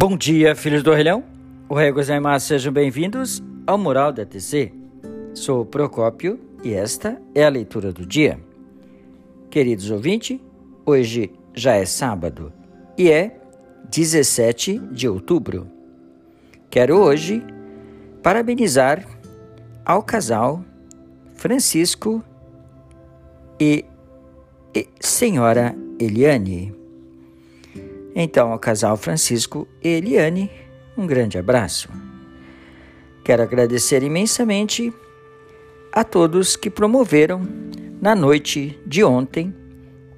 Bom dia, filhos do orelhão. O rei gozaimasu, sejam bem-vindos ao Mural da TC. Sou Procópio e esta é a leitura do dia. Queridos ouvintes, hoje já é sábado e é 17 de outubro. Quero hoje parabenizar ao casal Francisco e, e senhora Eliane então, ao casal Francisco e Eliane, um grande abraço. Quero agradecer imensamente a todos que promoveram na noite de ontem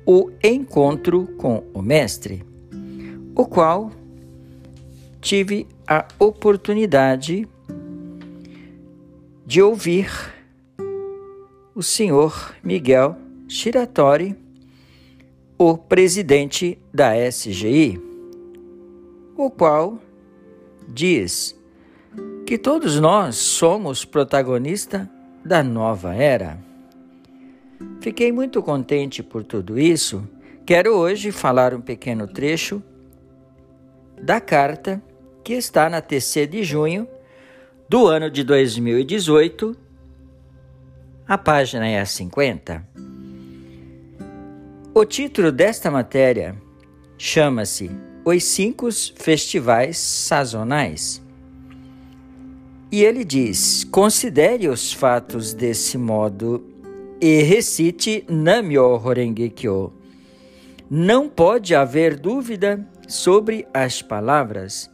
o encontro com o Mestre, o qual tive a oportunidade de ouvir o senhor Miguel Shiratori o presidente da SGI, o qual diz que todos nós somos protagonista da nova era. Fiquei muito contente por tudo isso. Quero hoje falar um pequeno trecho da carta que está na TC de junho do ano de 2018. A página é a 50. O título desta matéria chama-se Os Cinco Festivais Sazonais. E ele diz: considere os fatos desse modo e recite Namyo Horengekyo. Não pode haver dúvida sobre as palavras.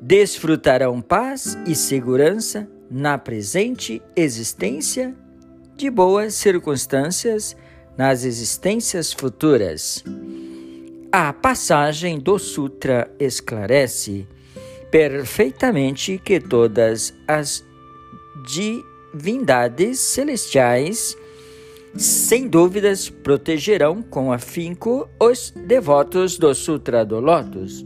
Desfrutarão paz e segurança na presente existência de boas circunstâncias nas existências futuras. A passagem do Sutra esclarece perfeitamente que todas as divindades celestiais, sem dúvidas, protegerão com afinco os devotos do Sutra do Lótus.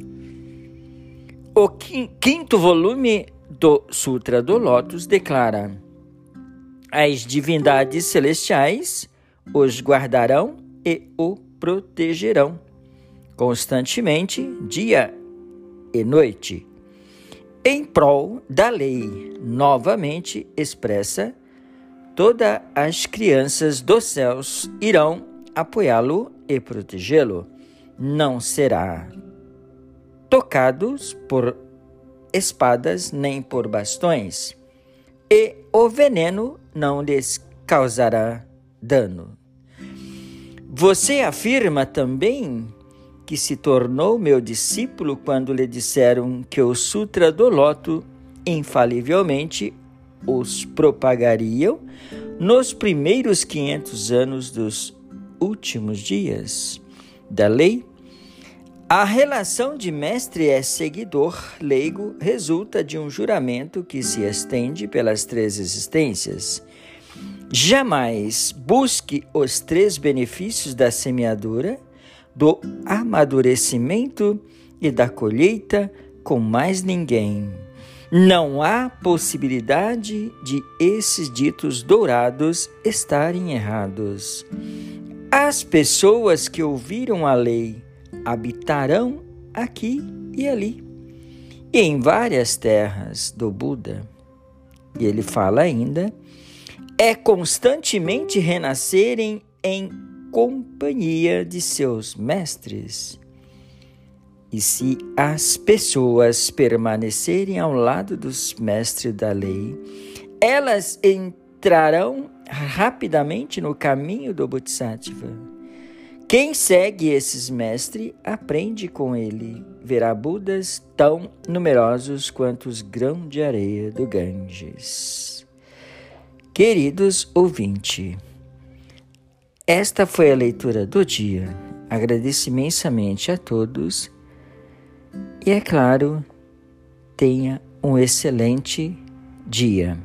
O quinto volume do Sutra do Lótus declara: as divindades celestiais os guardarão e o protegerão constantemente, dia e noite, em prol da lei, novamente expressa, todas as crianças dos céus irão apoiá-lo e protegê-lo. Não será tocados por espadas nem por bastões, e o veneno não lhes causará dano. Você afirma também que se tornou meu discípulo quando lhe disseram que o Sutra do Loto infalivelmente os propagariam nos primeiros 500 anos dos últimos dias da lei. A relação de mestre e seguidor leigo resulta de um juramento que se estende pelas três existências Jamais busque os três benefícios da semeadura, do amadurecimento e da colheita com mais ninguém. Não há possibilidade de esses ditos dourados estarem errados. As pessoas que ouviram a lei habitarão aqui e ali, e em várias terras do Buda. E ele fala ainda é constantemente renascerem em companhia de seus mestres. E se as pessoas permanecerem ao lado dos mestres da lei, elas entrarão rapidamente no caminho do Bodhisattva. Quem segue esses mestres aprende com ele, verá Budas tão numerosos quanto os grãos de areia do Ganges. Queridos ouvintes, esta foi a leitura do dia. Agradeço imensamente a todos e, é claro, tenha um excelente dia.